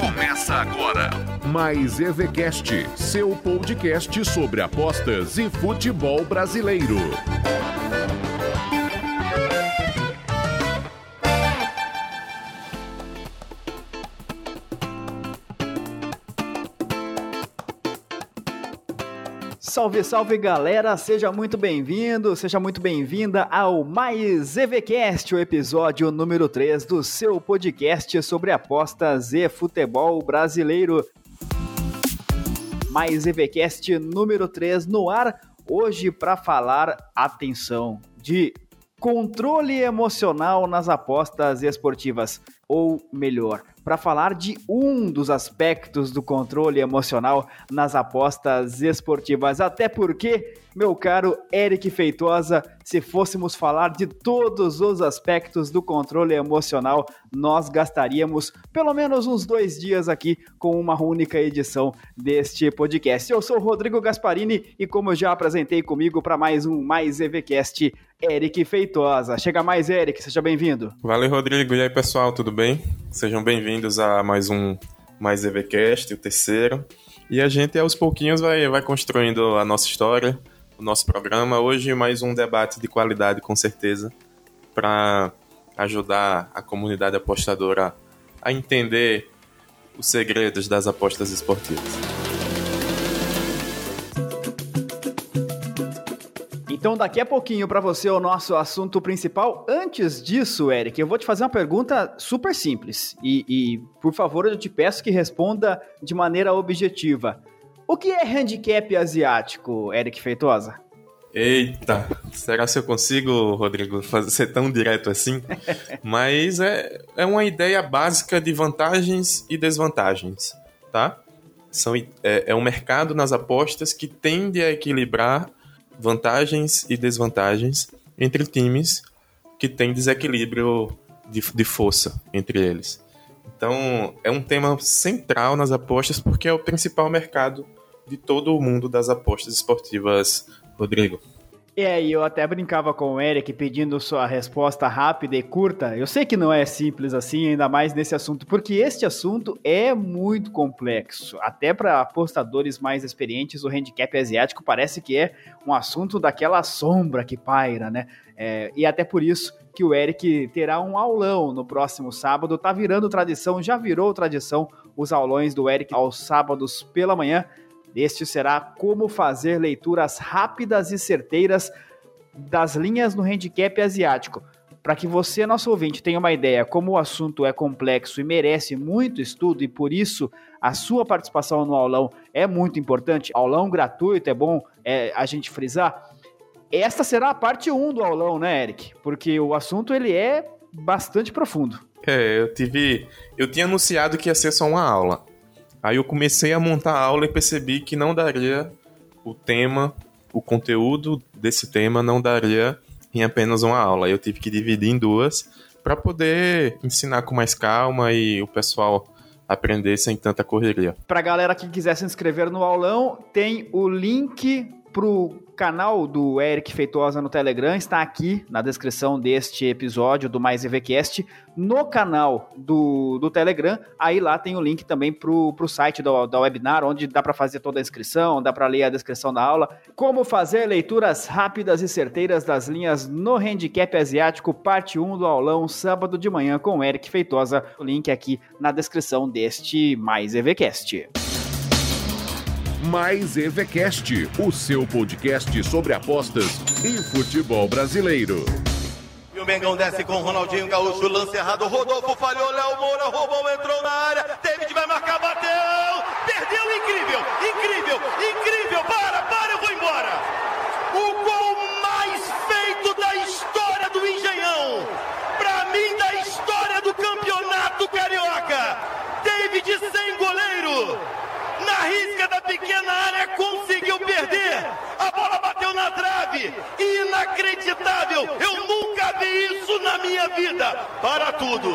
Começa agora. Mais EVCast, seu podcast sobre apostas e futebol brasileiro. Salve, salve galera, seja muito bem-vindo, seja muito bem-vinda ao Mais EVCast, o episódio número 3 do seu podcast sobre apostas e futebol brasileiro. Mais EVCast número 3 no ar, hoje para falar, atenção, de controle emocional nas apostas esportivas, ou melhor, para falar de um dos aspectos do controle emocional nas apostas esportivas. Até porque, meu caro Eric Feitosa, se fôssemos falar de todos os aspectos do controle emocional, nós gastaríamos pelo menos uns dois dias aqui com uma única edição deste podcast. Eu sou Rodrigo Gasparini e, como já apresentei comigo para mais um Mais EVCast, Eric Feitosa. Chega mais, Eric, seja bem-vindo. Valeu, Rodrigo. E aí, pessoal, tudo bem? Sejam bem-vindos a mais um Mais EVCast, o terceiro. E a gente, aos pouquinhos, vai, vai construindo a nossa história, o nosso programa. Hoje, mais um debate de qualidade, com certeza, para ajudar a comunidade apostadora a entender os segredos das apostas esportivas. Então, daqui a pouquinho para você o nosso assunto principal. Antes disso, Eric, eu vou te fazer uma pergunta super simples. E, e, por favor, eu te peço que responda de maneira objetiva. O que é handicap asiático, Eric Feitosa? Eita, será se eu consigo, Rodrigo, fazer, ser tão direto assim? Mas é, é uma ideia básica de vantagens e desvantagens, tá? São, é, é um mercado nas apostas que tende a equilibrar vantagens e desvantagens entre times que têm desequilíbrio de, de força entre eles. Então, é um tema central nas apostas porque é o principal mercado de todo o mundo das apostas esportivas, Rodrigo. E eu até brincava com o Eric pedindo sua resposta rápida e curta. Eu sei que não é simples assim, ainda mais nesse assunto, porque este assunto é muito complexo. Até para apostadores mais experientes, o handicap asiático parece que é um assunto daquela sombra que paira, né? É, e até por isso que o Eric terá um aulão no próximo sábado. Tá virando tradição, já virou tradição os aulões do Eric aos sábados pela manhã. Este será como fazer leituras rápidas e certeiras das linhas no handicap asiático. Para que você, nosso ouvinte, tenha uma ideia como o assunto é complexo e merece muito estudo e por isso a sua participação no aulão é muito importante. Aulão gratuito, é bom é, a gente frisar. Esta será a parte 1 do aulão, né, Eric? Porque o assunto ele é bastante profundo. É, eu tive. Eu tinha anunciado que ia ser só uma aula. Aí eu comecei a montar a aula e percebi que não daria o tema, o conteúdo desse tema não daria em apenas uma aula. Eu tive que dividir em duas para poder ensinar com mais calma e o pessoal aprender sem tanta correria. Para galera que quiser se inscrever no aulão, tem o link pro canal do Eric Feitosa no Telegram está aqui na descrição deste episódio do Mais EVCast, no canal do, do Telegram. Aí lá tem o link também pro, pro site do, da webinar, onde dá para fazer toda a inscrição, dá para ler a descrição da aula. Como fazer leituras rápidas e certeiras das linhas no handicap asiático, parte 1 do aulão, sábado de manhã com o Eric Feitosa. O link aqui na descrição deste Mais EVCast. Mais EVCast, o seu podcast sobre apostas e futebol brasileiro. E o Mengão desce com Ronaldinho Gaúcho, lance errado, Rodolfo falhou, Léo Moura roubou, entrou na área, David vai marcar, bateu, perdeu, incrível, incrível, incrível, para, para, eu vou embora. O gol mais feito da história do Engenhão, pra mim da história do campeonato carioca, David sem goleiro, na risca da pequena área, conseguiu perder. A bola bateu na trave. Inacreditável. Eu nunca vi isso na minha vida. Para tudo.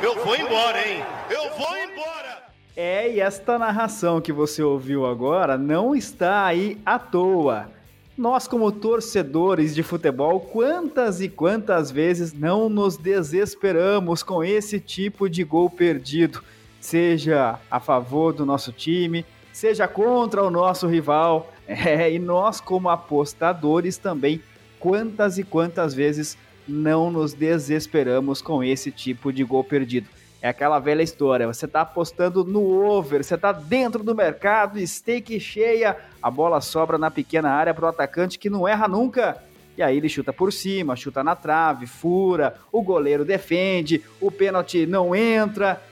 Eu vou embora, hein? Eu vou embora. É, e esta narração que você ouviu agora não está aí à toa. nós, como torcedores de futebol, quantas e quantas vezes não nos desesperamos com esse tipo de gol perdido? Seja a favor do nosso time, seja contra o nosso rival. É, e nós, como apostadores, também, quantas e quantas vezes não nos desesperamos com esse tipo de gol perdido? É aquela velha história, você está apostando no over, você está dentro do mercado, stake cheia, a bola sobra na pequena área para o atacante que não erra nunca. E aí ele chuta por cima, chuta na trave, fura, o goleiro defende, o pênalti não entra.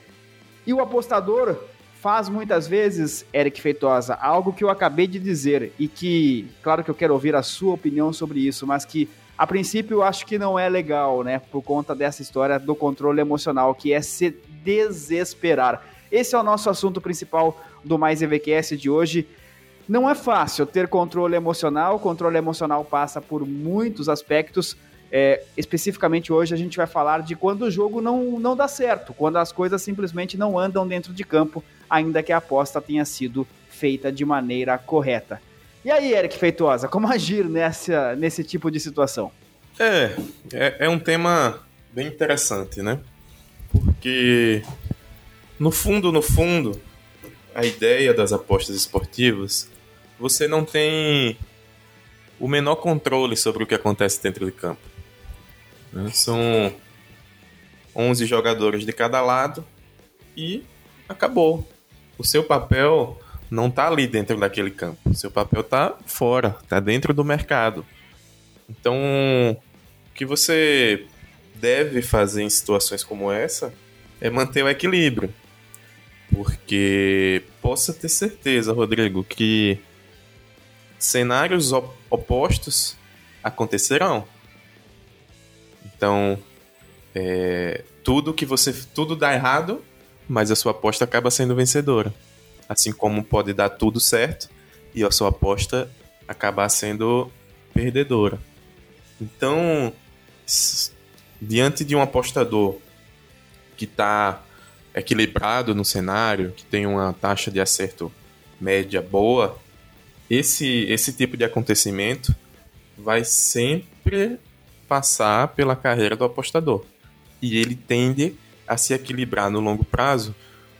E o apostador faz muitas vezes, Eric Feitosa, algo que eu acabei de dizer e que, claro que eu quero ouvir a sua opinião sobre isso, mas que a princípio, eu acho que não é legal, né? Por conta dessa história do controle emocional, que é se desesperar. Esse é o nosso assunto principal do Mais EVQS de hoje. Não é fácil ter controle emocional. O controle emocional passa por muitos aspectos. É, especificamente hoje a gente vai falar de quando o jogo não, não dá certo, quando as coisas simplesmente não andam dentro de campo, ainda que a aposta tenha sido feita de maneira correta. E aí, Eric Feitosa, como agir nessa, nesse tipo de situação? É, é, é um tema bem interessante, né? Porque, no fundo, no fundo, a ideia das apostas esportivas, você não tem o menor controle sobre o que acontece dentro de campo. Né? São 11 jogadores de cada lado e acabou. O seu papel não está ali dentro daquele campo. Seu papel está fora, está dentro do mercado. Então, o que você deve fazer em situações como essa é manter o equilíbrio. Porque possa ter certeza, Rodrigo, que cenários opostos acontecerão. Então, é, tudo que você tudo dá errado, mas a sua aposta acaba sendo vencedora. Assim como pode dar tudo certo e a sua aposta acabar sendo perdedora. Então, diante de um apostador que está equilibrado no cenário, que tem uma taxa de acerto média boa, esse, esse tipo de acontecimento vai sempre passar pela carreira do apostador. E ele tende a se equilibrar no longo prazo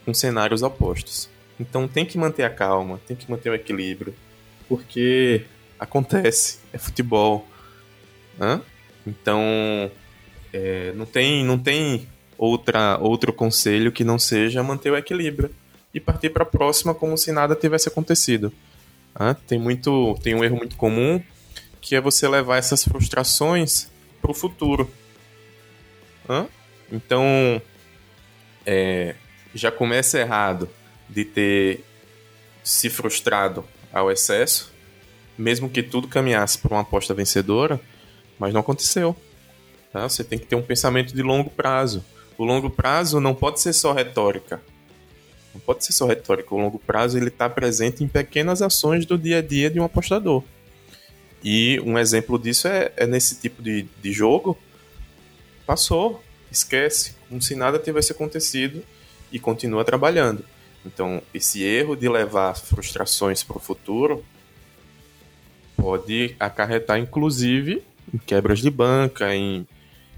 com cenários opostos. Então tem que manter a calma, tem que manter o equilíbrio, porque acontece, é futebol. Hã? Então é, não tem, não tem outra, outro conselho que não seja manter o equilíbrio e partir para a próxima como se nada tivesse acontecido. Hã? Tem muito, tem um erro muito comum que é você levar essas frustrações para o futuro. Hã? Então é, já começa errado de ter se frustrado ao excesso, mesmo que tudo caminhasse para uma aposta vencedora, mas não aconteceu. Tá? Você tem que ter um pensamento de longo prazo. O longo prazo não pode ser só retórica. Não pode ser só retórica. O longo prazo ele está presente em pequenas ações do dia a dia de um apostador. E um exemplo disso é, é nesse tipo de, de jogo. Passou, esquece, como se nada tivesse acontecido e continua trabalhando. Então, esse erro de levar frustrações para o futuro pode acarretar, inclusive, em quebras de banca, em,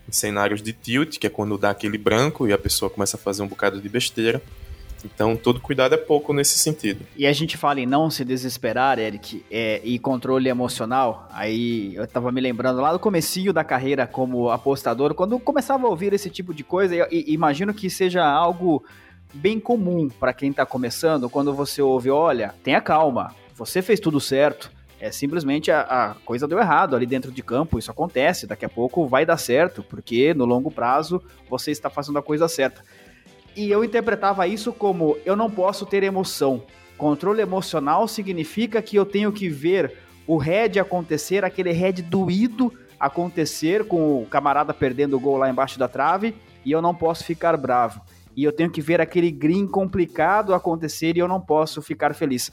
em cenários de tilt, que é quando dá aquele branco e a pessoa começa a fazer um bocado de besteira. Então, todo cuidado é pouco nesse sentido. E a gente fala em não se desesperar, Eric, é, e controle emocional. Aí eu tava me lembrando lá do comecinho da carreira como apostador, quando começava a ouvir esse tipo de coisa, e, imagino que seja algo bem comum para quem está começando quando você ouve: olha, tenha calma, você fez tudo certo. É simplesmente a, a, coisa deu errado ali dentro de campo, isso acontece, daqui a pouco vai dar certo, porque no longo prazo você está fazendo a coisa certa. E eu interpretava isso como eu não posso ter emoção. Controle emocional significa que eu tenho que ver o head acontecer, aquele head doído acontecer com o camarada perdendo o gol lá embaixo da trave, e eu não posso ficar bravo e eu tenho que ver aquele green complicado acontecer e eu não posso ficar feliz.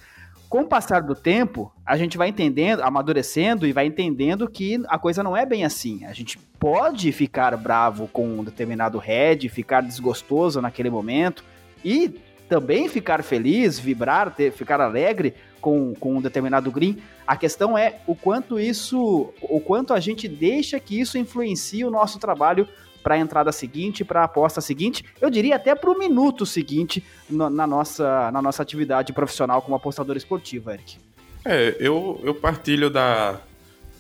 Com o passar do tempo, a gente vai entendendo, amadurecendo e vai entendendo que a coisa não é bem assim. A gente pode ficar bravo com um determinado head, ficar desgostoso naquele momento e também ficar feliz, vibrar, ter, ficar alegre com, com um determinado green. A questão é o quanto isso, o quanto a gente deixa que isso influencie o nosso trabalho para a entrada seguinte, para a aposta seguinte, eu diria até para o minuto seguinte na, na, nossa, na nossa atividade profissional como apostador esportivo, Eric. É, eu, eu partilho da,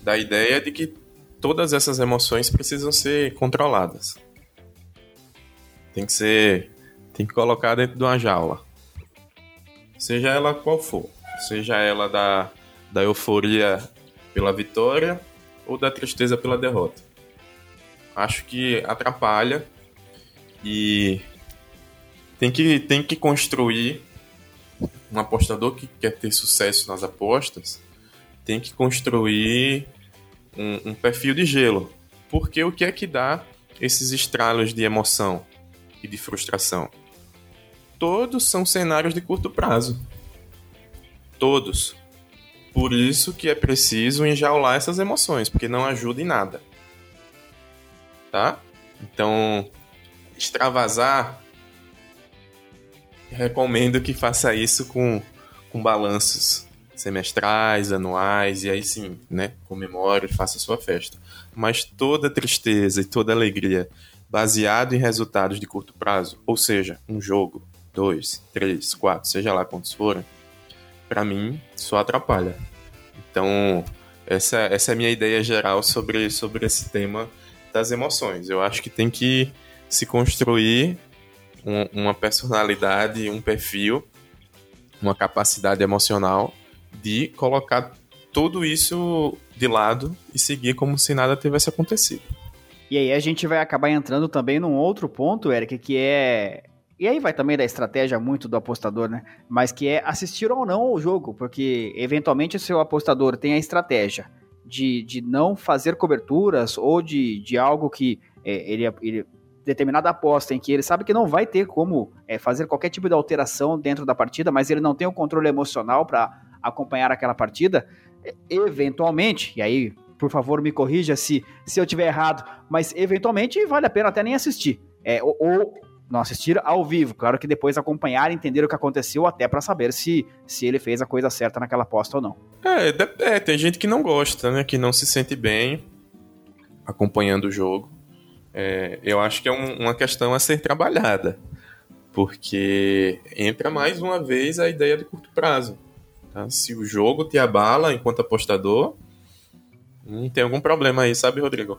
da ideia de que todas essas emoções precisam ser controladas. Tem que ser. Tem que colocar dentro de uma jaula. Seja ela qual for. Seja ela da, da euforia pela vitória ou da tristeza pela derrota acho que atrapalha e tem que, tem que construir um apostador que quer ter sucesso nas apostas tem que construir um, um, perfil de gelo. Porque o que é que dá esses estralos de emoção e de frustração? Todos são cenários de curto prazo. Todos. Por isso que é preciso enjaular essas emoções, porque não ajuda em nada tá? Então, extravasar, recomendo que faça isso com, com balanços semestrais, anuais, e aí sim, né, comemore, faça sua festa. Mas toda tristeza e toda alegria baseado em resultados de curto prazo, ou seja, um jogo, dois, três, quatro, seja lá quantos forem, para mim só atrapalha. Então, essa, essa é a minha ideia geral sobre, sobre esse tema das emoções. Eu acho que tem que se construir um, uma personalidade, um perfil, uma capacidade emocional de colocar tudo isso de lado e seguir como se nada tivesse acontecido. E aí a gente vai acabar entrando também num outro ponto, Eric, que é. E aí vai também da estratégia muito do apostador, né? Mas que é assistir ou não o jogo, porque eventualmente o seu apostador tem a estratégia de, de não fazer coberturas ou de, de algo que é, ele, ele determinada aposta em que ele sabe que não vai ter como é, fazer qualquer tipo de alteração dentro da partida, mas ele não tem o controle emocional para acompanhar aquela partida, eventualmente, e aí, por favor, me corrija se, se eu tiver errado, mas eventualmente vale a pena até nem assistir. É, ou, ou não assistir ao vivo. Claro que depois acompanhar, entender o que aconteceu, até para saber se, se ele fez a coisa certa naquela aposta ou não. É, é, tem gente que não gosta, né? Que não se sente bem acompanhando o jogo. É, eu acho que é um, uma questão a ser trabalhada. Porque entra mais uma vez a ideia de curto prazo. Tá? Se o jogo te abala enquanto apostador, hum, tem algum problema aí, sabe, Rodrigo?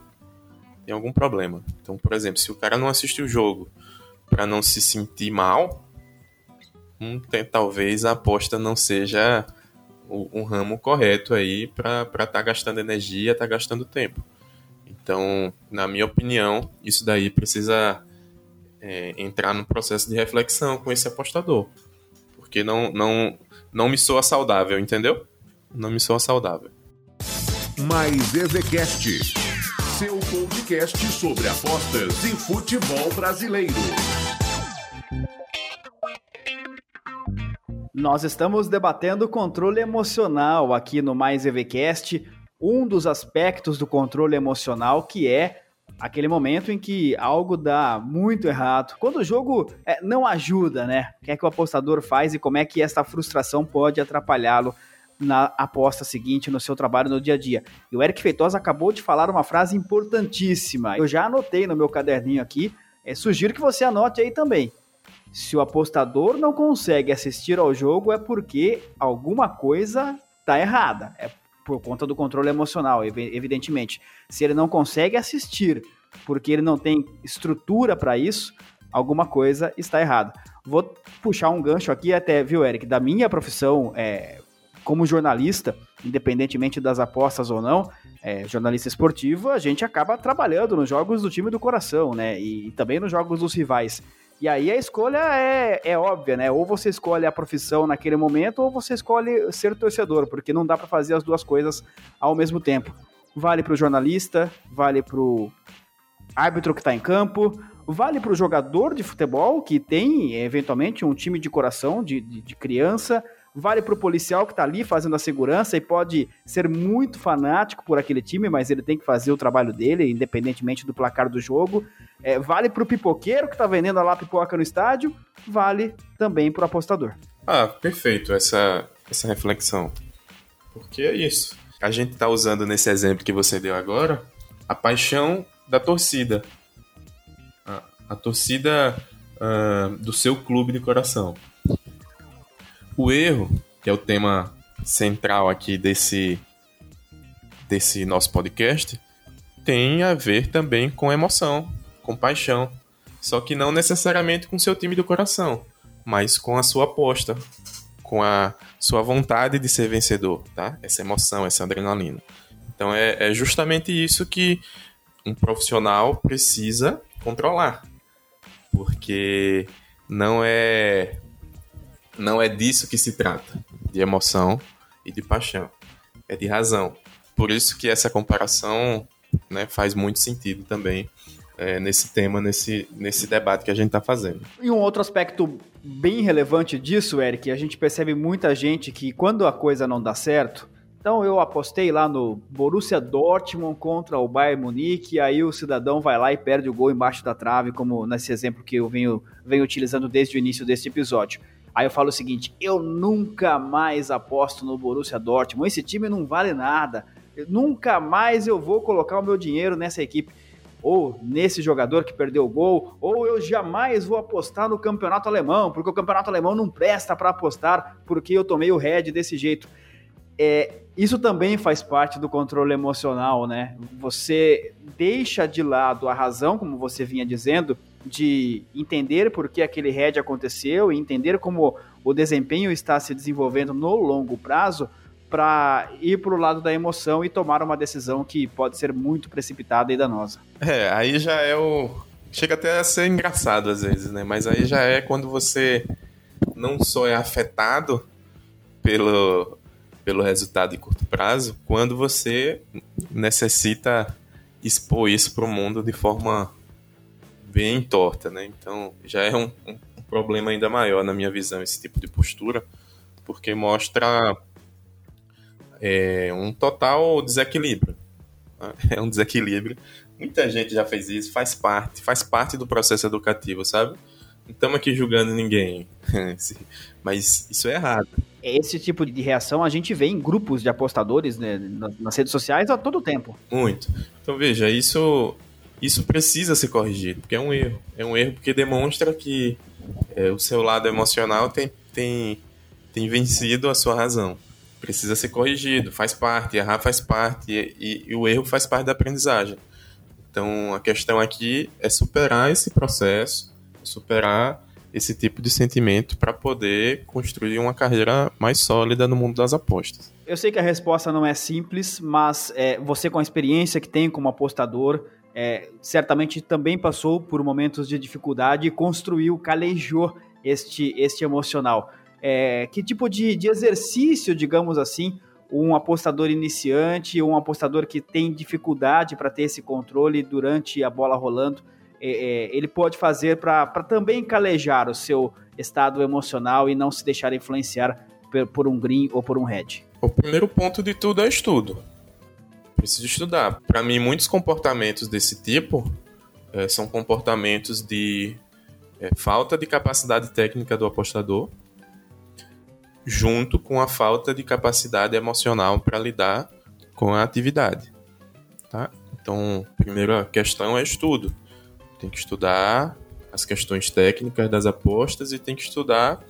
Tem algum problema. Então, por exemplo, se o cara não assiste o jogo para não se sentir mal, hum, tem, talvez a aposta não seja o, um ramo correto aí para estar tá gastando energia, estar tá gastando tempo. Então, na minha opinião, isso daí precisa é, entrar no processo de reflexão com esse apostador. Porque não, não, não me soa saudável, entendeu? Não me soa saudável. Mais seu podcast sobre apostas e futebol brasileiro. Nós estamos debatendo controle emocional aqui no Mais EVCast, um dos aspectos do controle emocional que é aquele momento em que algo dá muito errado. Quando o jogo é, não ajuda, né? O que é que o apostador faz e como é que essa frustração pode atrapalhá-lo na aposta seguinte, no seu trabalho no dia a dia. E o Eric Feitosa acabou de falar uma frase importantíssima. Eu já anotei no meu caderninho aqui, é, sugiro que você anote aí também. Se o apostador não consegue assistir ao jogo, é porque alguma coisa está errada. É por conta do controle emocional, evidentemente. Se ele não consegue assistir porque ele não tem estrutura para isso, alguma coisa está errada. Vou puxar um gancho aqui até, viu, Eric, da minha profissão é, como jornalista, independentemente das apostas ou não, é, jornalista esportivo, a gente acaba trabalhando nos jogos do time do coração, né? E, e também nos jogos dos rivais. E aí a escolha é, é óbvia, né? Ou você escolhe a profissão naquele momento, ou você escolhe ser torcedor, porque não dá para fazer as duas coisas ao mesmo tempo. Vale para o jornalista, vale para o árbitro que está em campo, vale para o jogador de futebol que tem eventualmente um time de coração, de, de, de criança, vale para o policial que está ali fazendo a segurança e pode ser muito fanático por aquele time, mas ele tem que fazer o trabalho dele, independentemente do placar do jogo. É, vale para o pipoqueiro que está vendendo lá pipoca no estádio, vale também para o apostador. Ah, perfeito essa, essa reflexão. Porque é isso. A gente está usando nesse exemplo que você deu agora a paixão da torcida. A, a torcida uh, do seu clube de coração. O erro, que é o tema central aqui desse, desse nosso podcast, tem a ver também com emoção, com paixão. Só que não necessariamente com seu time do coração, mas com a sua aposta, com a sua vontade de ser vencedor, tá? Essa emoção, essa adrenalina. Então é, é justamente isso que um profissional precisa controlar, porque não é não é disso que se trata, de emoção e de paixão, é de razão. Por isso que essa comparação né, faz muito sentido também é, nesse tema, nesse, nesse debate que a gente está fazendo. E um outro aspecto bem relevante disso, Eric, a gente percebe muita gente que quando a coisa não dá certo, então eu apostei lá no Borussia Dortmund contra o Bayern Munique, e aí o cidadão vai lá e perde o gol embaixo da trave, como nesse exemplo que eu venho, venho utilizando desde o início deste episódio. Aí eu falo o seguinte: eu nunca mais aposto no Borussia Dortmund, esse time não vale nada, nunca mais eu vou colocar o meu dinheiro nessa equipe ou nesse jogador que perdeu o gol, ou eu jamais vou apostar no campeonato alemão, porque o campeonato alemão não presta para apostar porque eu tomei o head desse jeito. É, isso também faz parte do controle emocional, né? Você deixa de lado a razão, como você vinha dizendo, de entender por que aquele head aconteceu e entender como o desempenho está se desenvolvendo no longo prazo para ir para o lado da emoção e tomar uma decisão que pode ser muito precipitada e danosa. É, aí já é o. Chega até a ser engraçado às vezes, né? Mas aí já é quando você não só é afetado pelo, pelo resultado de curto prazo, quando você necessita expor isso para o mundo de forma bem torta, né? Então já é um, um, problema ainda maior na minha visão esse tipo de postura, porque mostra é, um total desequilíbrio. Né? É um desequilíbrio. Muita gente já fez isso, faz parte, faz parte do processo educativo, sabe? Não estamos aqui julgando ninguém, mas isso é errado. Esse tipo de reação a gente vê em grupos de apostadores né, nas redes sociais a todo tempo. Muito. Então veja, isso, isso precisa ser corrigido, porque é um erro. É um erro porque demonstra que é, o seu lado emocional tem, tem, tem vencido a sua razão. Precisa ser corrigido, faz parte, errar faz parte, e, e, e o erro faz parte da aprendizagem. Então a questão aqui é superar esse processo superar esse tipo de sentimento para poder construir uma carreira mais sólida no mundo das apostas. Eu sei que a resposta não é simples, mas é, você com a experiência que tem como apostador, é, certamente também passou por momentos de dificuldade e construiu, calejou este, este emocional. É, que tipo de, de exercício, digamos assim, um apostador iniciante, um apostador que tem dificuldade para ter esse controle durante a bola rolando, é, é, ele pode fazer para também calejar o seu estado emocional e não se deixar influenciar por, por um green ou por um red? O primeiro ponto de tudo é estudo. Preciso estudar. Para mim, muitos comportamentos desse tipo é, são comportamentos de é, falta de capacidade técnica do apostador, junto com a falta de capacidade emocional para lidar com a atividade. Tá? Então, primeira questão é estudo. Tem que estudar as questões técnicas das apostas e tem que estudar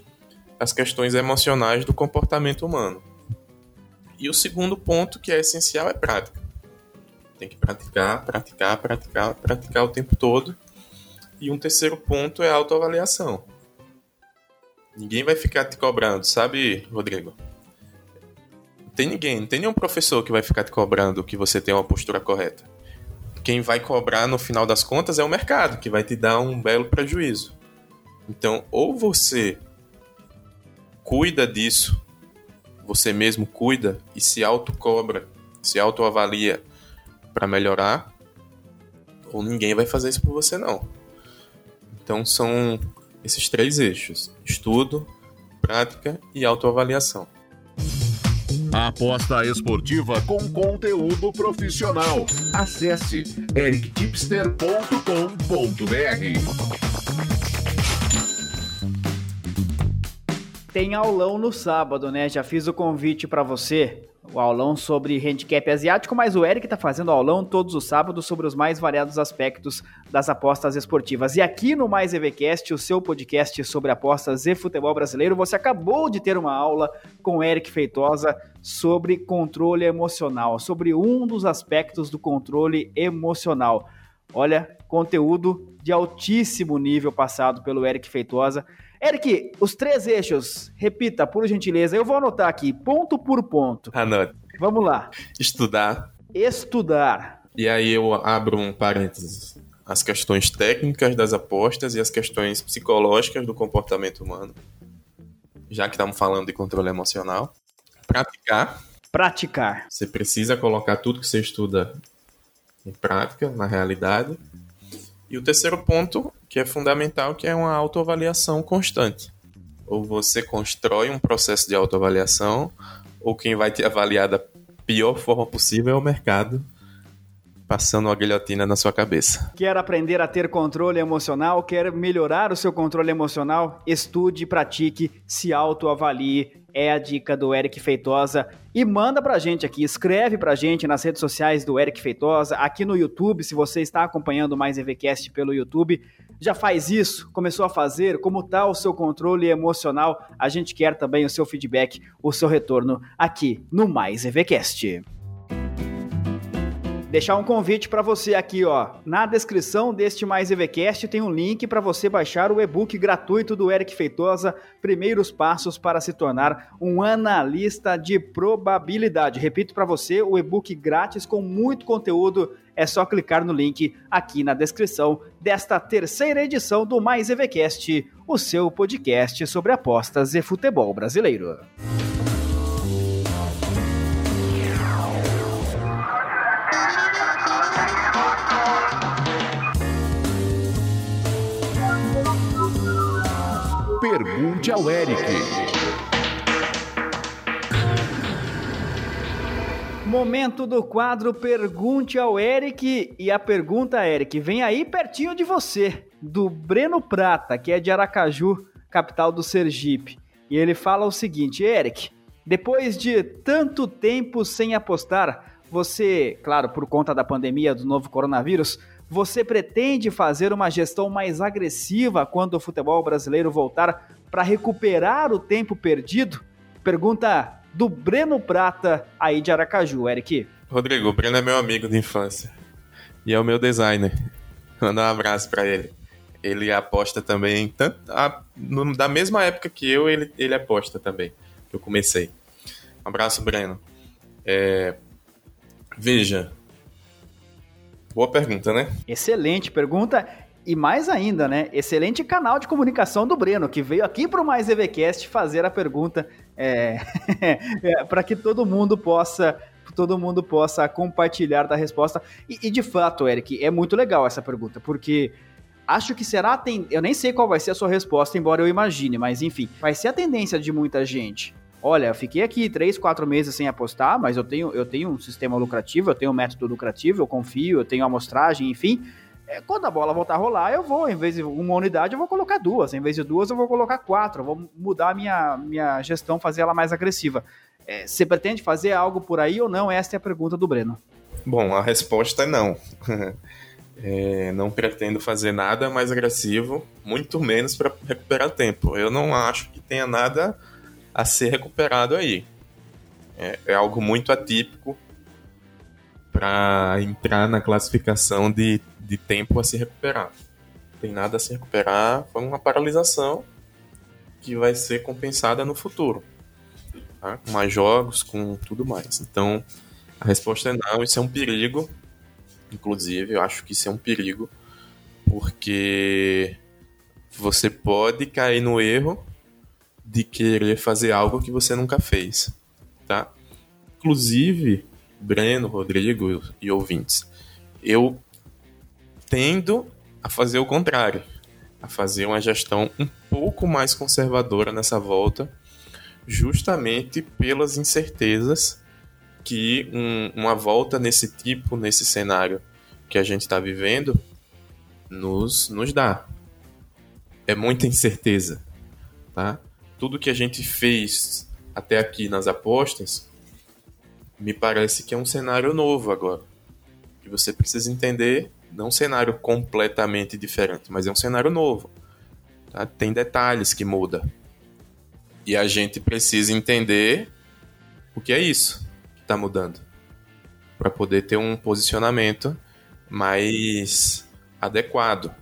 as questões emocionais do comportamento humano. E o segundo ponto que é essencial é prática. Tem que praticar, praticar, praticar, praticar o tempo todo. E um terceiro ponto é autoavaliação. Ninguém vai ficar te cobrando, sabe, Rodrigo? Não tem ninguém, não tem nenhum professor que vai ficar te cobrando que você tem uma postura correta quem vai cobrar no final das contas é o mercado, que vai te dar um belo prejuízo. Então, ou você cuida disso, você mesmo cuida e se autocobra, se autoavalia para melhorar, ou ninguém vai fazer isso por você não. Então são esses três eixos: estudo, prática e autoavaliação. Aposta esportiva com conteúdo profissional. Acesse erictipster.com.br. Tem aulão no sábado, né? Já fiz o convite para você o aulão sobre handicap asiático, mas o Eric está fazendo aulão todos os sábados sobre os mais variados aspectos das apostas esportivas. E aqui no Mais EVCast, o seu podcast sobre apostas e futebol brasileiro, você acabou de ter uma aula com o Eric Feitosa sobre controle emocional, sobre um dos aspectos do controle emocional. Olha, conteúdo de altíssimo nível passado pelo Eric Feitosa. Eric, os três eixos, repita, por gentileza. Eu vou anotar aqui, ponto por ponto. Anote. Vamos lá. Estudar. Estudar. E aí eu abro um parênteses. As questões técnicas das apostas e as questões psicológicas do comportamento humano. Já que estamos falando de controle emocional. Praticar. Praticar. Você precisa colocar tudo que você estuda em prática, na realidade. E o terceiro ponto, que é fundamental, que é uma autoavaliação constante. Ou você constrói um processo de autoavaliação, ou quem vai te avaliar da pior forma possível é o mercado, passando uma guilhotina na sua cabeça. Quer aprender a ter controle emocional? Quer melhorar o seu controle emocional? Estude, pratique, se autoavalie é a dica do Eric Feitosa. E manda pra gente aqui, escreve pra gente nas redes sociais do Eric Feitosa, aqui no YouTube, se você está acompanhando mais EVCast pelo YouTube. Já faz isso? Começou a fazer? Como tá o seu controle emocional? A gente quer também o seu feedback, o seu retorno aqui no Mais EVCast deixar um convite para você aqui, ó. Na descrição deste Mais EVCast tem um link para você baixar o e-book gratuito do Eric Feitosa, Primeiros Passos para se tornar um analista de probabilidade. Repito para você, o e-book grátis com muito conteúdo. É só clicar no link aqui na descrição desta terceira edição do Mais EVCast, o seu podcast sobre apostas e futebol brasileiro. Pergunte ao Eric. Momento do quadro Pergunte ao Eric. E a pergunta, Eric, vem aí pertinho de você, do Breno Prata, que é de Aracaju, capital do Sergipe. E ele fala o seguinte: Eric, depois de tanto tempo sem apostar, você, claro, por conta da pandemia do novo coronavírus, você pretende fazer uma gestão mais agressiva quando o futebol brasileiro voltar para recuperar o tempo perdido? Pergunta do Breno Prata, aí de Aracaju, Eric. Rodrigo, o Breno é meu amigo de infância e é o meu designer. Manda um abraço para ele. Ele aposta também, tanto, a, no, da mesma época que eu, ele, ele aposta também, que eu comecei. Um abraço, Breno. É, veja, Boa pergunta, né? Excelente pergunta. E mais ainda, né? Excelente canal de comunicação do Breno, que veio aqui para o Mais EVCast fazer a pergunta é, é, para que todo mundo possa todo mundo possa compartilhar da resposta. E, e, de fato, Eric, é muito legal essa pergunta, porque acho que será. Eu nem sei qual vai ser a sua resposta, embora eu imagine, mas enfim, vai ser a tendência de muita gente olha, eu fiquei aqui três, quatro meses sem apostar, mas eu tenho, eu tenho um sistema lucrativo, eu tenho um método lucrativo, eu confio, eu tenho amostragem, enfim. É, quando a bola voltar a rolar, eu vou, em vez de uma unidade, eu vou colocar duas. Em vez de duas, eu vou colocar quatro. Eu vou mudar minha, minha gestão, fazer ela mais agressiva. É, você pretende fazer algo por aí ou não? Esta é a pergunta do Breno. Bom, a resposta é não. é, não pretendo fazer nada mais agressivo, muito menos para recuperar tempo. Eu não acho que tenha nada a ser recuperado aí. É, é algo muito atípico para entrar na classificação de, de tempo a se recuperar. Não tem nada a se recuperar, foi uma paralisação que vai ser compensada no futuro. Tá? Com mais jogos, com tudo mais. Então, a resposta é não, isso é um perigo. Inclusive, eu acho que isso é um perigo, porque você pode cair no erro de querer fazer algo que você nunca fez, tá? Inclusive, Breno, Rodrigo e ouvintes, eu tendo a fazer o contrário, a fazer uma gestão um pouco mais conservadora nessa volta, justamente pelas incertezas que um, uma volta nesse tipo, nesse cenário que a gente está vivendo, nos, nos dá. É muita incerteza, tá? Tudo que a gente fez até aqui nas apostas, me parece que é um cenário novo agora. Que você precisa entender, não um cenário completamente diferente, mas é um cenário novo. Tá? Tem detalhes que mudam. E a gente precisa entender o que é isso que está mudando. Para poder ter um posicionamento mais adequado.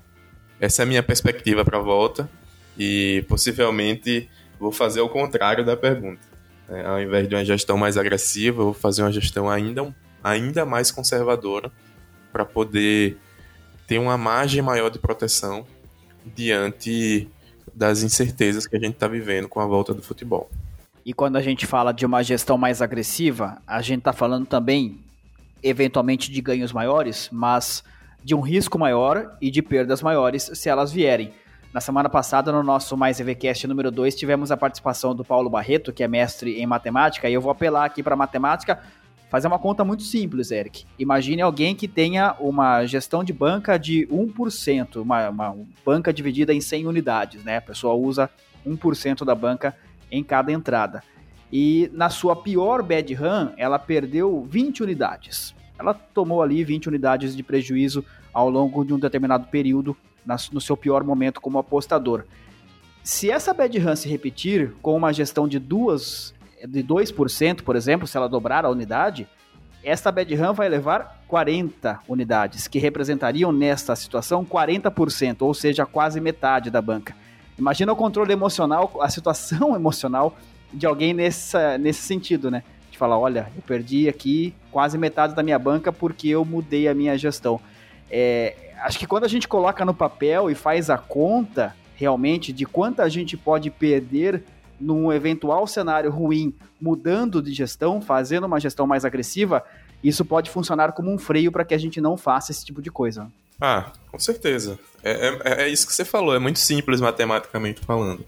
Essa é a minha perspectiva para a volta e possivelmente vou fazer o contrário da pergunta. É, ao invés de uma gestão mais agressiva, vou fazer uma gestão ainda, ainda mais conservadora para poder ter uma margem maior de proteção diante das incertezas que a gente está vivendo com a volta do futebol. E quando a gente fala de uma gestão mais agressiva, a gente está falando também, eventualmente, de ganhos maiores, mas de um risco maior e de perdas maiores se elas vierem. Na semana passada, no nosso Mais EVCast número 2, tivemos a participação do Paulo Barreto, que é mestre em matemática, e eu vou apelar aqui para matemática, fazer uma conta muito simples, Eric. Imagine alguém que tenha uma gestão de banca de 1%, uma, uma banca dividida em 100 unidades, né? A pessoa usa 1% da banca em cada entrada. E na sua pior bad run, ela perdeu 20 unidades ela tomou ali 20 unidades de prejuízo ao longo de um determinado período no seu pior momento como apostador. Se essa bad run se repetir com uma gestão de duas de 2%, por exemplo, se ela dobrar a unidade, esta bad run vai levar 40 unidades, que representariam nesta situação 40%, ou seja, quase metade da banca. Imagina o controle emocional, a situação emocional de alguém nessa, nesse sentido, né? de falar, olha, eu perdi aqui quase metade da minha banca porque eu mudei a minha gestão. É, acho que quando a gente coloca no papel e faz a conta realmente de quanto a gente pode perder num eventual cenário ruim, mudando de gestão, fazendo uma gestão mais agressiva, isso pode funcionar como um freio para que a gente não faça esse tipo de coisa. Ah, com certeza. É, é, é isso que você falou, é muito simples matematicamente falando.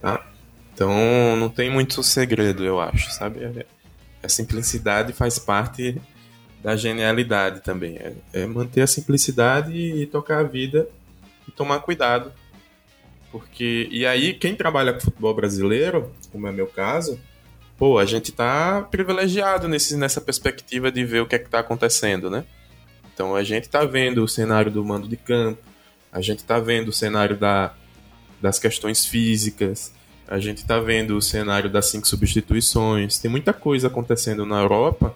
Tá? Então não tem muito segredo, eu acho, sabe? É, a simplicidade faz parte da genialidade também. É, é, manter a simplicidade e tocar a vida e tomar cuidado. Porque. E aí, quem trabalha com futebol brasileiro, como é meu caso, pô, a gente tá privilegiado nesse, nessa perspectiva de ver o que é que tá acontecendo, né? Então a gente tá vendo o cenário do mando de campo, a gente tá vendo o cenário da, das questões físicas, a gente está vendo o cenário das cinco substituições. Tem muita coisa acontecendo na Europa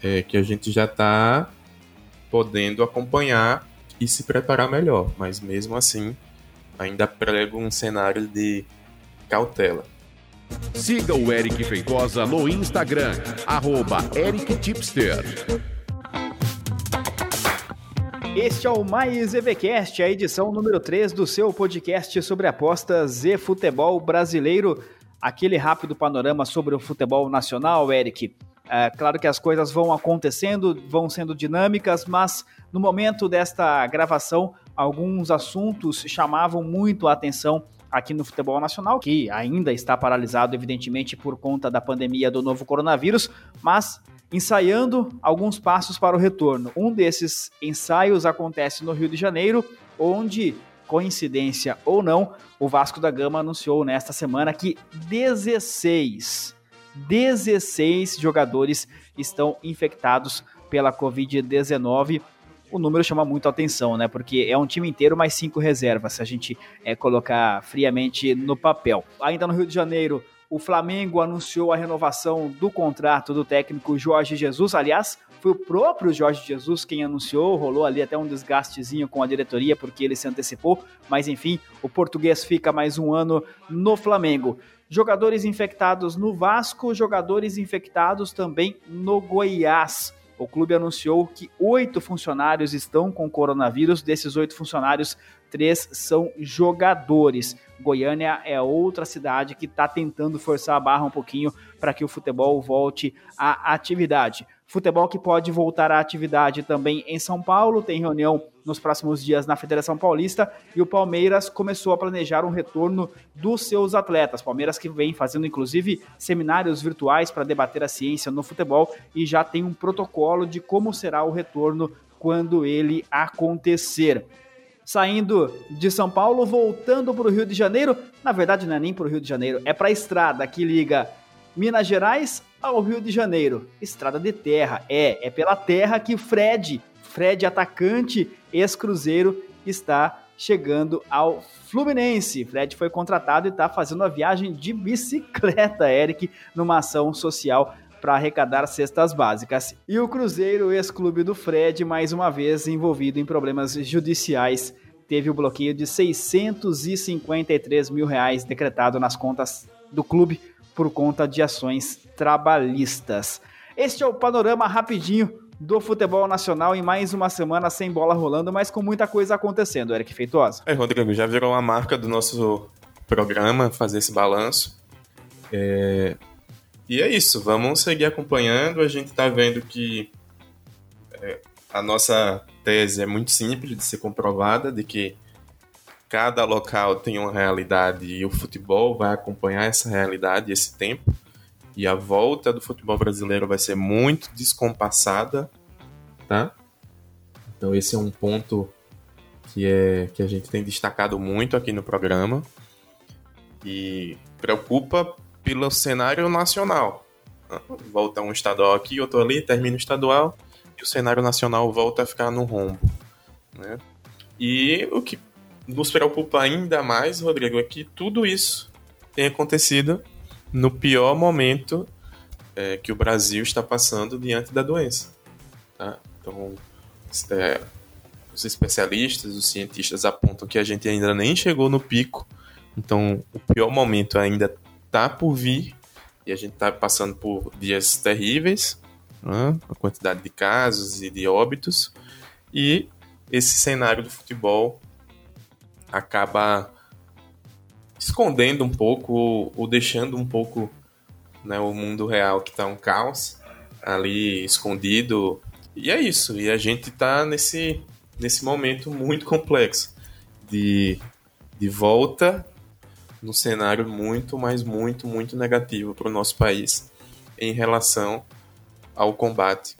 é, que a gente já está podendo acompanhar e se preparar melhor. Mas mesmo assim, ainda prego um cenário de cautela. Siga o Eric Feitosa no Instagram, arroba EricTipster. Este é o Mais EVCast, a edição número 3 do seu podcast sobre apostas e futebol brasileiro. Aquele rápido panorama sobre o futebol nacional, Eric. É, claro que as coisas vão acontecendo, vão sendo dinâmicas, mas no momento desta gravação, alguns assuntos chamavam muito a atenção aqui no futebol nacional, que ainda está paralisado, evidentemente, por conta da pandemia do novo coronavírus, mas ensaiando alguns passos para o retorno. Um desses ensaios acontece no Rio de Janeiro, onde, coincidência ou não, o Vasco da Gama anunciou nesta semana que 16, 16 jogadores estão infectados pela Covid-19 o número chama muito a atenção, né? Porque é um time inteiro mais cinco reservas, se a gente é, colocar friamente no papel. Ainda no Rio de Janeiro, o Flamengo anunciou a renovação do contrato do técnico Jorge Jesus. Aliás, foi o próprio Jorge Jesus quem anunciou, rolou ali até um desgastezinho com a diretoria porque ele se antecipou, mas enfim, o português fica mais um ano no Flamengo. Jogadores infectados no Vasco, jogadores infectados também no Goiás. O clube anunciou que oito funcionários estão com coronavírus. Desses oito funcionários, três são jogadores. Goiânia é outra cidade que está tentando forçar a barra um pouquinho para que o futebol volte à atividade. Futebol que pode voltar à atividade também em São Paulo, tem reunião nos próximos dias na Federação Paulista e o Palmeiras começou a planejar um retorno dos seus atletas. Palmeiras que vem fazendo inclusive seminários virtuais para debater a ciência no futebol e já tem um protocolo de como será o retorno quando ele acontecer saindo de São Paulo, voltando para o Rio de Janeiro. Na verdade, não é nem para o Rio de Janeiro, é para a estrada que liga Minas Gerais ao Rio de Janeiro. Estrada de terra. É, é pela terra que Fred, Fred atacante, ex-cruzeiro, está chegando ao Fluminense. Fred foi contratado e está fazendo a viagem de bicicleta, Eric, numa ação social para arrecadar cestas básicas. E o Cruzeiro, ex-clube do Fred, mais uma vez envolvido em problemas judiciais, teve o bloqueio de 653 mil reais decretado nas contas do clube por conta de ações trabalhistas. Este é o panorama rapidinho do futebol nacional em mais uma semana sem bola rolando, mas com muita coisa acontecendo, Eric Feitosa. É, Rodrigo, já virou uma marca do nosso programa fazer esse balanço. É, e é isso, vamos seguir acompanhando. A gente está vendo que é, a nossa tese é muito simples de ser comprovada, de que cada local tem uma realidade e o futebol vai acompanhar essa realidade, esse tempo. E a volta do futebol brasileiro vai ser muito descompassada, tá? Então esse é um ponto que é que a gente tem destacado muito aqui no programa e preocupa pelo cenário nacional. Volta um estadual aqui, outro ali, termina o estadual e o cenário nacional volta a ficar no rombo. Né? E o que nos preocupa ainda mais, Rodrigo, é que tudo isso tem acontecido no pior momento é, que o Brasil está passando diante da doença. Tá? Então, é, os especialistas, os cientistas apontam que a gente ainda nem chegou no pico, então o pior momento ainda tá por vir e a gente tá passando por dias terríveis, né? a quantidade de casos e de óbitos, e esse cenário do futebol acaba escondendo um pouco ou deixando um pouco né, o mundo real que tá um caos ali escondido. E é isso. E a gente tá nesse, nesse momento muito complexo de, de volta no cenário muito, mas muito, muito negativo para o nosso país em relação ao combate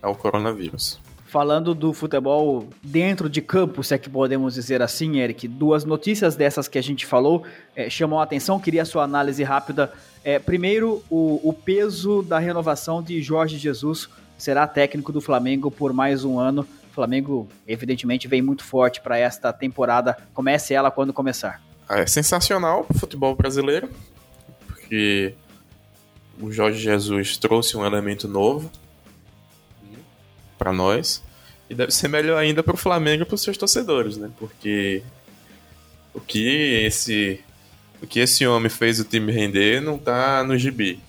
ao coronavírus. Falando do futebol dentro de campo, se é que podemos dizer assim, Eric, duas notícias dessas que a gente falou é, chamam a atenção, queria a sua análise rápida. É, primeiro, o, o peso da renovação de Jorge Jesus será técnico do Flamengo por mais um ano. O Flamengo, evidentemente, vem muito forte para esta temporada. Comece ela quando começar é sensacional o futebol brasileiro, porque o Jorge Jesus trouxe um elemento novo para nós e deve ser melhor ainda para o Flamengo e para os seus torcedores, né? Porque o que esse o que esse homem fez o time render não está no gibi.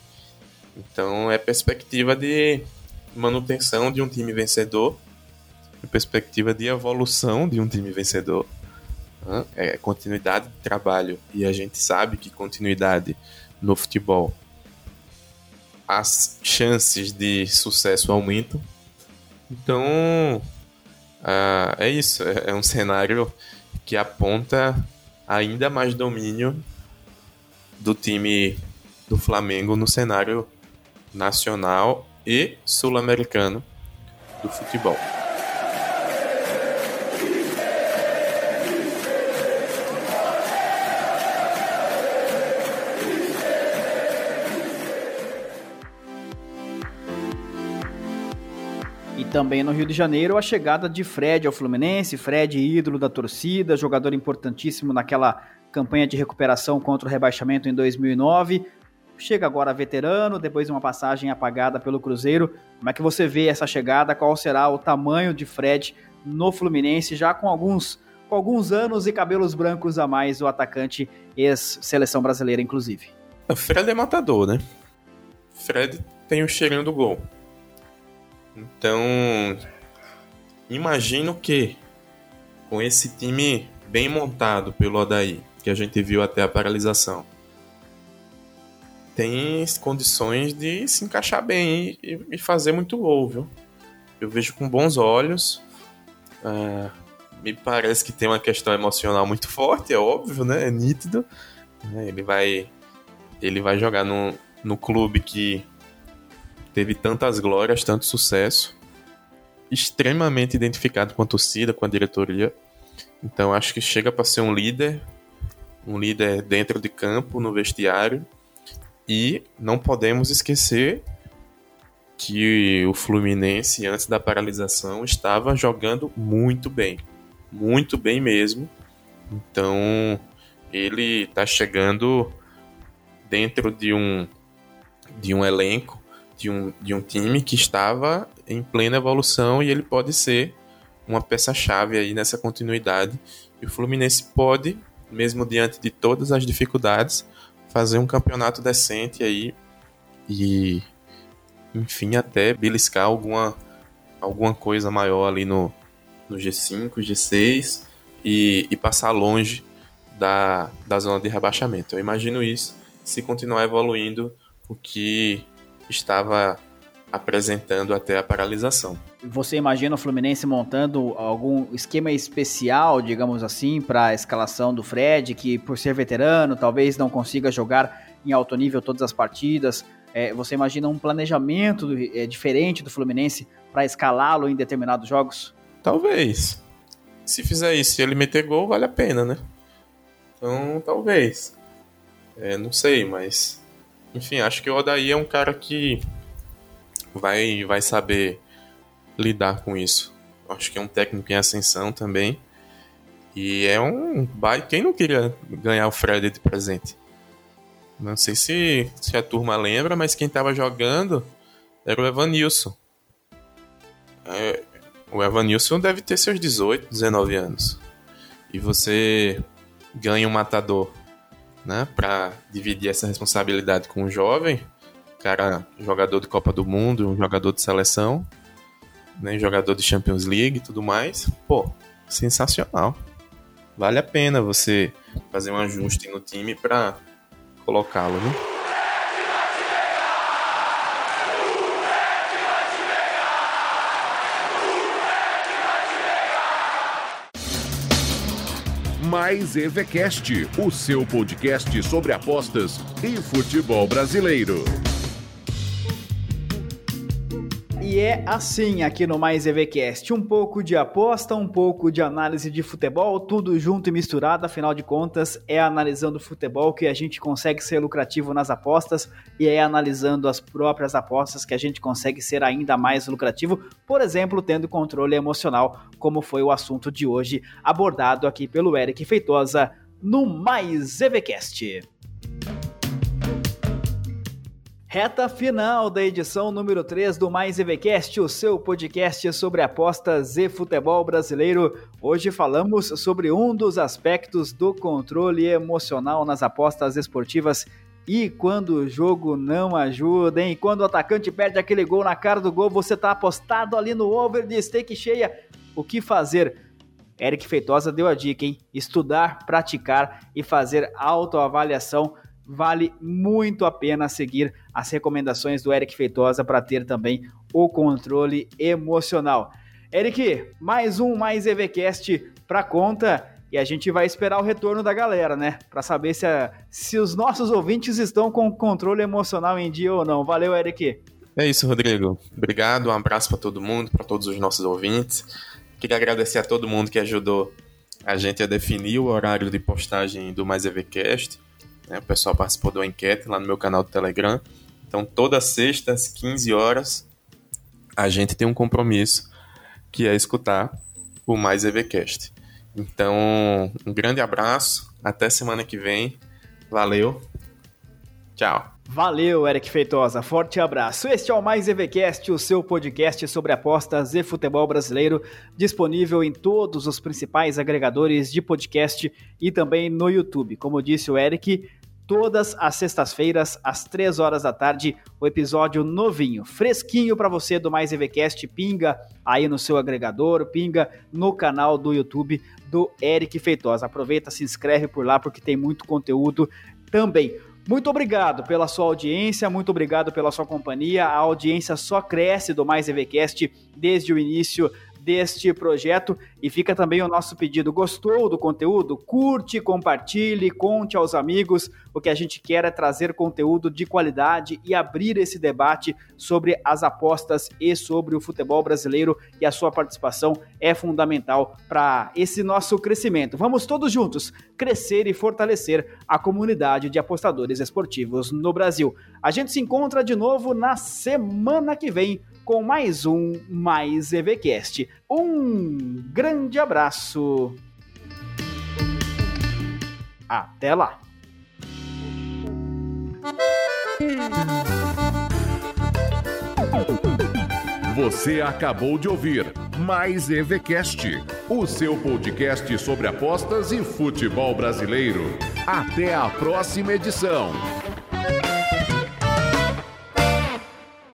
Então é perspectiva de manutenção de um time vencedor, é perspectiva de evolução de um time vencedor é continuidade de trabalho. E a gente sabe que continuidade no futebol, as chances de sucesso aumentam. Então, uh, é isso. É, é um cenário que aponta ainda mais domínio do time do Flamengo no cenário nacional e sul-americano do futebol. Também no Rio de Janeiro a chegada de Fred ao Fluminense, Fred ídolo da torcida, jogador importantíssimo naquela campanha de recuperação contra o rebaixamento em 2009. Chega agora veterano, depois de uma passagem apagada pelo Cruzeiro. Como é que você vê essa chegada? Qual será o tamanho de Fred no Fluminense, já com alguns, com alguns anos e cabelos brancos a mais, o atacante ex-seleção brasileira, inclusive? O Fred é matador, né? Fred tem o cheirinho do gol. Então, imagino que com esse time bem montado pelo Odaí, que a gente viu até a paralisação, tem condições de se encaixar bem e, e fazer muito gol, viu? Eu vejo com bons olhos. Uh, me parece que tem uma questão emocional muito forte, é óbvio, né? É nítido. Né? Ele vai, ele vai jogar no, no clube que teve tantas glórias, tanto sucesso, extremamente identificado com a torcida, com a diretoria. Então acho que chega para ser um líder, um líder dentro de campo, no vestiário. E não podemos esquecer que o Fluminense, antes da paralisação, estava jogando muito bem. Muito bem mesmo. Então, ele está chegando dentro de um, de um elenco, de um, de um time que estava em plena evolução e ele pode ser uma peça-chave aí nessa continuidade. E o Fluminense pode, mesmo diante de todas as dificuldades, fazer um campeonato decente aí e enfim, até beliscar alguma, alguma coisa maior ali no, no G5, G6 e, e passar longe da, da zona de rebaixamento. Eu imagino isso se continuar evoluindo o que estava apresentando até a paralisação. Você imagina o Fluminense montando algum esquema especial, digamos assim, para a escalação do Fred, que por ser veterano talvez não consiga jogar em alto nível todas as partidas, é, você imagina um planejamento do, é, diferente do Fluminense para escalá-lo em determinados jogos? Talvez. Se fizer isso, se ele meter gol, vale a pena, né? Então, talvez. É, não sei, mas. Enfim, acho que o Odaí é um cara que vai, vai saber lidar com isso. Acho que é um técnico em ascensão também. E é um. Quem não queria ganhar o Fred de presente? Não sei se, se a turma lembra, mas quem estava jogando era o Evanilson. É, o Evanilson deve ter seus 18, 19 anos. E você ganha um matador, né, para dividir essa responsabilidade com um jovem, cara, jogador de Copa do Mundo, um jogador de seleção, né, jogador de Champions League e tudo mais. Pô, sensacional. Vale a pena você fazer um ajuste no time para colocá-lo, né? Mais EVCast, o seu podcast sobre apostas e futebol brasileiro. E é assim aqui no Mais EVCast, um pouco de aposta, um pouco de análise de futebol, tudo junto e misturado, afinal de contas é analisando futebol que a gente consegue ser lucrativo nas apostas e é analisando as próprias apostas que a gente consegue ser ainda mais lucrativo, por exemplo, tendo controle emocional, como foi o assunto de hoje abordado aqui pelo Eric Feitosa no Mais EVCast. Reta final da edição número 3 do Mais EVCast, o seu podcast sobre apostas e futebol brasileiro. Hoje falamos sobre um dos aspectos do controle emocional nas apostas esportivas e quando o jogo não ajuda, hein? Quando o atacante perde aquele gol na cara do gol, você tá apostado ali no over de stake cheia. O que fazer? Eric Feitosa deu a dica, hein? Estudar, praticar e fazer autoavaliação vale muito a pena seguir as recomendações do Eric Feitosa para ter também o controle emocional. Eric, mais um mais EVCast para conta e a gente vai esperar o retorno da galera, né? Para saber se, a, se os nossos ouvintes estão com controle emocional em dia ou não. Valeu, Eric. É isso, Rodrigo. Obrigado, um abraço para todo mundo, para todos os nossos ouvintes. Queria agradecer a todo mundo que ajudou a gente a definir o horário de postagem do Mais EVCast. Né? O pessoal participou de uma enquete lá no meu canal do Telegram. Então, toda sexta, às 15 horas, a gente tem um compromisso que é escutar o Mais EVCast. Então, um grande abraço, até semana que vem. Valeu. Tchau. Valeu, Eric Feitosa. Forte abraço. Este é o Mais EVCast, o seu podcast sobre apostas e futebol brasileiro, disponível em todos os principais agregadores de podcast e também no YouTube. Como disse o Eric, todas as sextas-feiras, às 3 horas da tarde, o episódio novinho, fresquinho para você do Mais EVCast, pinga aí no seu agregador, pinga no canal do YouTube do Eric Feitosa. Aproveita, se inscreve por lá porque tem muito conteúdo também. Muito obrigado pela sua audiência, muito obrigado pela sua companhia. A audiência só cresce do Mais EVCast desde o início deste projeto e fica também o nosso pedido. Gostou do conteúdo? Curte, compartilhe, conte aos amigos. O que a gente quer é trazer conteúdo de qualidade e abrir esse debate sobre as apostas e sobre o futebol brasileiro e a sua participação é fundamental para esse nosso crescimento. Vamos todos juntos crescer e fortalecer a comunidade de apostadores esportivos no Brasil. A gente se encontra de novo na semana que vem com mais um Mais EVCast. Um grande abraço. Até lá. Você acabou de ouvir Mais EVCast, o seu podcast sobre apostas e futebol brasileiro. Até a próxima edição.